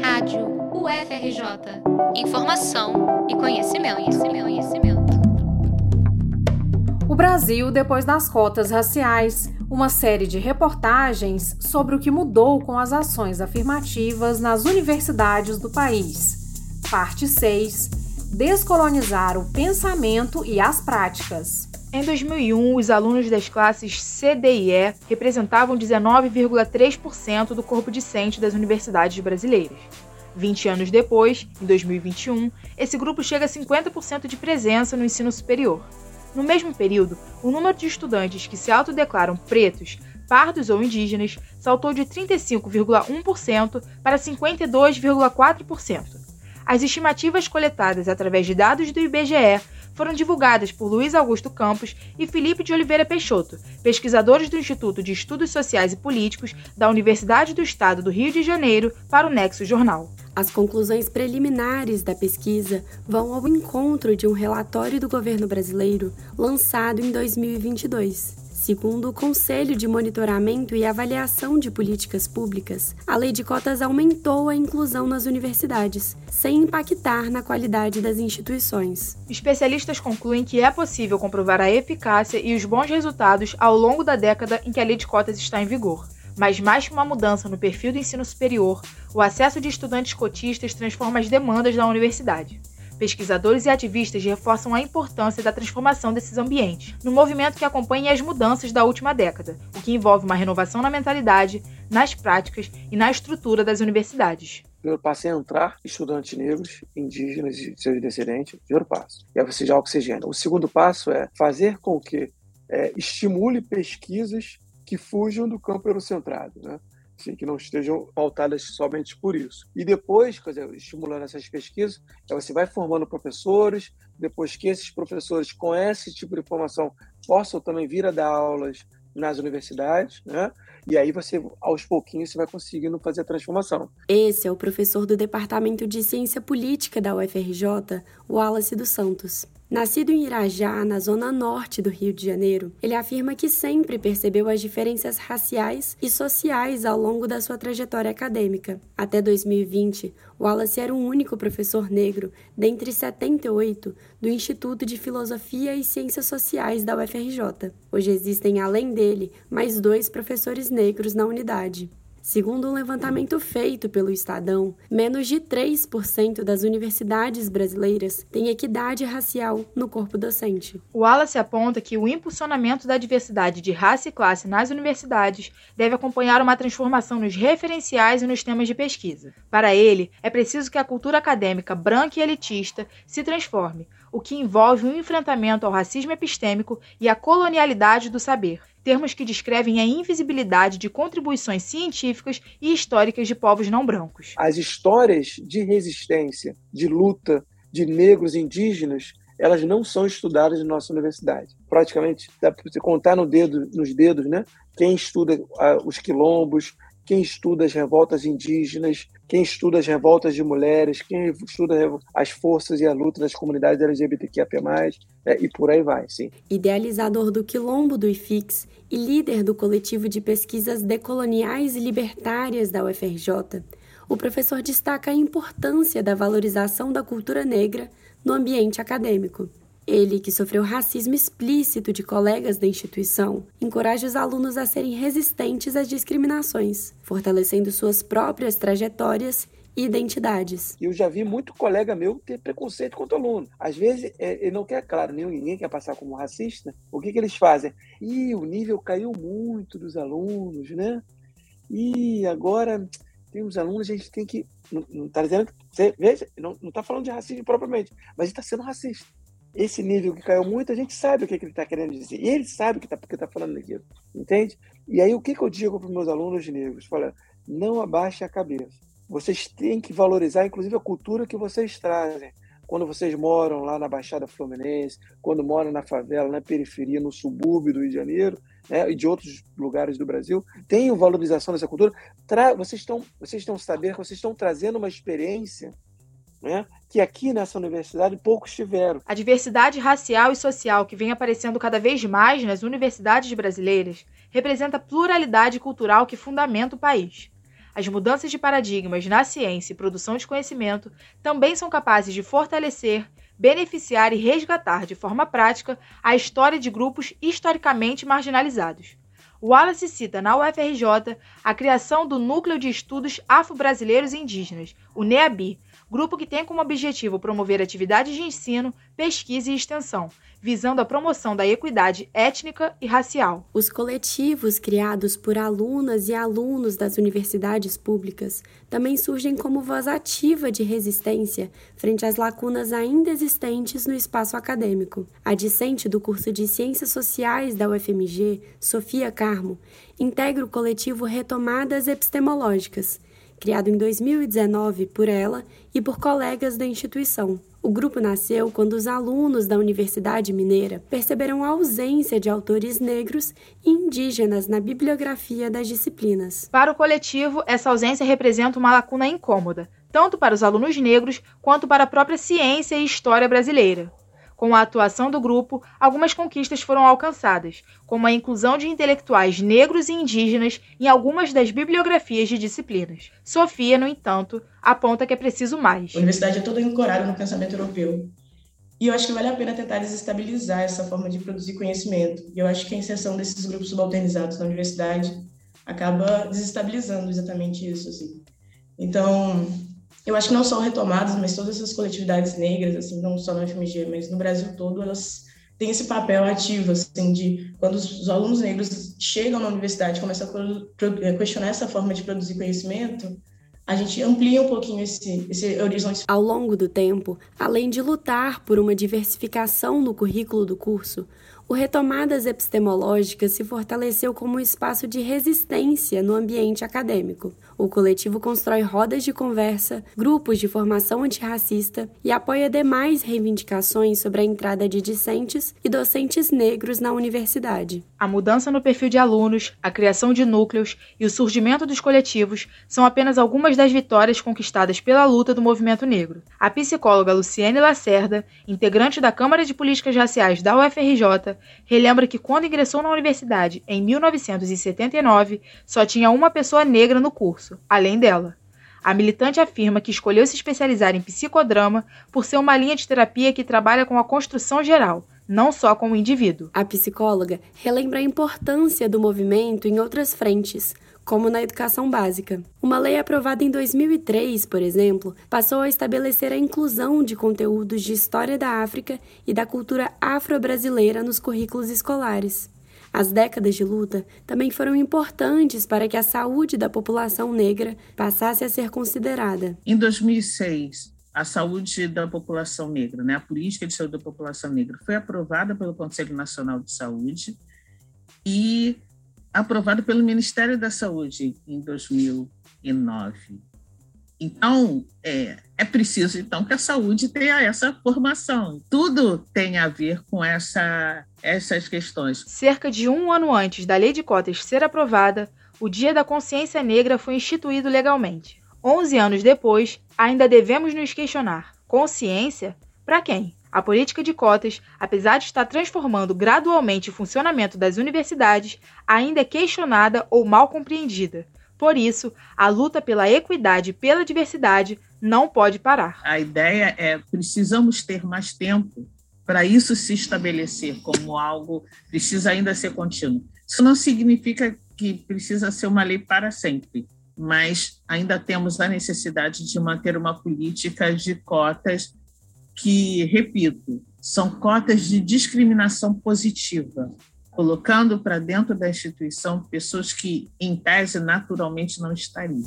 Rádio UFRJ. Informação e conhecimento, conhecimento, conhecimento. O Brasil depois das cotas raciais, uma série de reportagens sobre o que mudou com as ações afirmativas nas universidades do país. Parte 6. Descolonizar o pensamento e as práticas. Em 2001, os alunos das classes C, D e E representavam 19,3% do corpo discente das universidades brasileiras. 20 anos depois, em 2021, esse grupo chega a 50% de presença no ensino superior. No mesmo período, o número de estudantes que se autodeclaram pretos, pardos ou indígenas saltou de 35,1% para 52,4%. As estimativas coletadas através de dados do IBGE foram divulgadas por Luiz Augusto Campos e Felipe de Oliveira Peixoto, pesquisadores do Instituto de Estudos Sociais e Políticos da Universidade do Estado do Rio de Janeiro, para o Nexo Jornal. As conclusões preliminares da pesquisa vão ao encontro de um relatório do governo brasileiro lançado em 2022. Segundo o Conselho de Monitoramento e Avaliação de Políticas Públicas, a lei de cotas aumentou a inclusão nas universidades, sem impactar na qualidade das instituições. Especialistas concluem que é possível comprovar a eficácia e os bons resultados ao longo da década em que a lei de cotas está em vigor. Mas mais que uma mudança no perfil do ensino superior, o acesso de estudantes cotistas transforma as demandas da universidade. Pesquisadores e ativistas reforçam a importância da transformação desses ambientes, no movimento que acompanha as mudanças da última década, o que envolve uma renovação na mentalidade, nas práticas e na estrutura das universidades. Primeiro passo é entrar estudantes negros, indígenas e seus descendentes. Primeiro passo. E aí você já. O segundo passo é fazer com que é, estimule pesquisas que fujam do campo eurocentrado. Né? Assim, que não estejam pautadas somente por isso. E depois, quer dizer, estimulando essas pesquisas, você vai formando professores, depois que esses professores com esse tipo de informação possam também vir a dar aulas nas universidades, né? E aí você, aos pouquinhos, você vai conseguindo fazer a transformação. Esse é o professor do Departamento de Ciência Política da UFRJ, Wallace dos Santos. Nascido em Irajá, na zona norte do Rio de Janeiro, ele afirma que sempre percebeu as diferenças raciais e sociais ao longo da sua trajetória acadêmica. Até 2020, Wallace era o único professor negro dentre 78 do Instituto de Filosofia e Ciências Sociais da UFRJ. Hoje existem, além dele, mais dois professores negros na unidade. Segundo um levantamento feito pelo Estadão, menos de 3% das universidades brasileiras têm equidade racial no corpo docente. O Wallace aponta que o impulsionamento da diversidade de raça e classe nas universidades deve acompanhar uma transformação nos referenciais e nos temas de pesquisa. Para ele, é preciso que a cultura acadêmica branca e elitista se transforme, o que envolve um enfrentamento ao racismo epistêmico e à colonialidade do saber termos que descrevem a invisibilidade de contribuições científicas e históricas de povos não brancos. As histórias de resistência, de luta de negros indígenas, elas não são estudadas na nossa universidade. Praticamente, dá para você contar no dedo, nos dedos, né? Quem estuda uh, os quilombos, quem estuda as revoltas indígenas, quem estuda as revoltas de mulheres, quem estuda as forças e a luta das comunidades LGBTQIA+, é, e por aí vai, sim. Idealizador do Quilombo do IFIX e líder do coletivo de pesquisas decoloniais e libertárias da UFRJ, o professor destaca a importância da valorização da cultura negra no ambiente acadêmico. Ele, que sofreu racismo explícito de colegas da instituição, encoraja os alunos a serem resistentes às discriminações, fortalecendo suas próprias trajetórias e identidades. Eu já vi muito colega meu ter preconceito contra o aluno. Às vezes, é, ele não quer, claro, ninguém quer passar como racista. O que, que eles fazem? Ih, o nível caiu muito dos alunos, né? E agora tem alunos, a gente tem que. Não está dizendo. Veja, não está falando de racismo propriamente, mas está sendo racista esse nível que caiu muito, a gente sabe o que, que ele está querendo dizer. E ele sabe que tá, porque está falando daquilo. Entende? E aí, o que, que eu digo para os meus alunos negros? Fala, não abaixe a cabeça. Vocês têm que valorizar, inclusive, a cultura que vocês trazem. Quando vocês moram lá na Baixada Fluminense, quando moram na favela, na periferia, no subúrbio do Rio de Janeiro, né, e de outros lugares do Brasil, tenham valorização dessa cultura. Tra vocês estão vocês estão sabendo que vocês estão trazendo uma experiência né, que aqui nessa universidade poucos tiveram. A diversidade racial e social que vem aparecendo cada vez mais nas universidades brasileiras representa a pluralidade cultural que fundamenta o país. as mudanças de paradigmas na ciência e produção de conhecimento também são capazes de fortalecer, beneficiar e resgatar de forma prática a história de grupos historicamente marginalizados. Wallace cita na UFRJ a criação do Núcleo de Estudos Afro-Brasileiros e Indígenas, o NEABI, grupo que tem como objetivo promover atividades de ensino, pesquisa e extensão, visando a promoção da equidade étnica e racial. Os coletivos criados por alunas e alunos das universidades públicas também surgem como voz ativa de resistência frente às lacunas ainda existentes no espaço acadêmico. A discente do curso de Ciências Sociais da UFMG, Sofia Carmo, integra o coletivo Retomadas Epistemológicas criado em 2019 por ela e por colegas da instituição. O grupo nasceu quando os alunos da Universidade Mineira perceberam a ausência de autores negros e indígenas na bibliografia das disciplinas. Para o coletivo, essa ausência representa uma lacuna incômoda, tanto para os alunos negros quanto para a própria ciência e história brasileira. Com a atuação do grupo, algumas conquistas foram alcançadas, como a inclusão de intelectuais negros e indígenas em algumas das bibliografias de disciplinas. Sofia, no entanto, aponta que é preciso mais. A universidade é toda ancorada no pensamento europeu. E eu acho que vale a pena tentar desestabilizar essa forma de produzir conhecimento. E eu acho que a inserção desses grupos subalternizados na universidade acaba desestabilizando exatamente isso. Assim. Então, eu acho que não só retomadas, mas todas essas coletividades negras, assim, não só na FMG, mas no Brasil todo, elas têm esse papel ativo, assim, de quando os, alunos negros chegam na universidade, começam a é, questionar essa forma de produzir conhecimento, a gente amplia um pouquinho esse, esse horizonte. Ao longo do tempo, além de lutar por uma diversificação no currículo do curso, o Retomadas Epistemológicas se fortaleceu como um espaço de resistência no ambiente acadêmico. O coletivo constrói rodas de conversa, grupos de formação antirracista e apoia demais reivindicações sobre a entrada de discentes e docentes negros na universidade. A mudança no perfil de alunos, a criação de núcleos e o surgimento dos coletivos são apenas algumas das vitórias conquistadas pela luta do movimento negro. A psicóloga Luciene Lacerda, integrante da Câmara de Políticas Raciais da UFRJ, relembra que quando ingressou na universidade em 1979, só tinha uma pessoa negra no curso, além dela. A militante afirma que escolheu se especializar em psicodrama por ser uma linha de terapia que trabalha com a construção geral, não só com o indivíduo. A psicóloga relembra a importância do movimento em outras frentes, como na educação básica. Uma lei aprovada em 2003, por exemplo, passou a estabelecer a inclusão de conteúdos de história da África e da cultura afro-brasileira nos currículos escolares. As décadas de luta também foram importantes para que a saúde da população negra passasse a ser considerada. Em 2006, a saúde da população negra, né, a política de saúde da população negra, foi aprovada pelo Conselho Nacional de Saúde e aprovado pelo Ministério da Saúde em 2009. Então, é, é preciso então que a saúde tenha essa formação. Tudo tem a ver com essa, essas questões. Cerca de um ano antes da lei de cotas ser aprovada, o Dia da Consciência Negra foi instituído legalmente. Onze anos depois, ainda devemos nos questionar: consciência para quem? A política de cotas, apesar de estar transformando gradualmente o funcionamento das universidades, ainda é questionada ou mal compreendida. Por isso, a luta pela equidade e pela diversidade não pode parar. A ideia é precisamos ter mais tempo para isso se estabelecer como algo precisa ainda ser contínuo. Isso não significa que precisa ser uma lei para sempre, mas ainda temos a necessidade de manter uma política de cotas que, repito, são cotas de discriminação positiva, colocando para dentro da instituição pessoas que, em tese, naturalmente não estariam.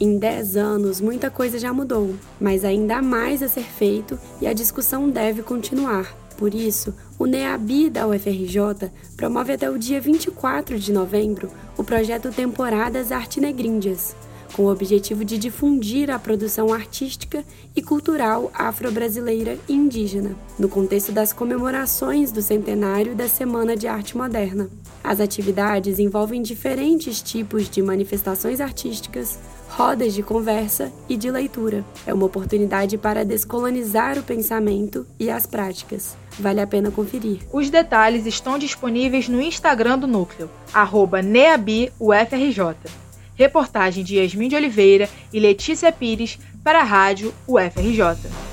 Em 10 anos, muita coisa já mudou, mas ainda há mais a ser feito e a discussão deve continuar. Por isso, o NEABI da UFRJ promove até o dia 24 de novembro o projeto Temporadas Artinegrindias, com o objetivo de difundir a produção artística e cultural afro-brasileira e indígena, no contexto das comemorações do centenário da Semana de Arte Moderna. As atividades envolvem diferentes tipos de manifestações artísticas, rodas de conversa e de leitura. É uma oportunidade para descolonizar o pensamento e as práticas. Vale a pena conferir. Os detalhes estão disponíveis no Instagram do Núcleo, NeabiUFRJ. Reportagem de Yasmin de Oliveira e Letícia Pires para a Rádio UFRJ.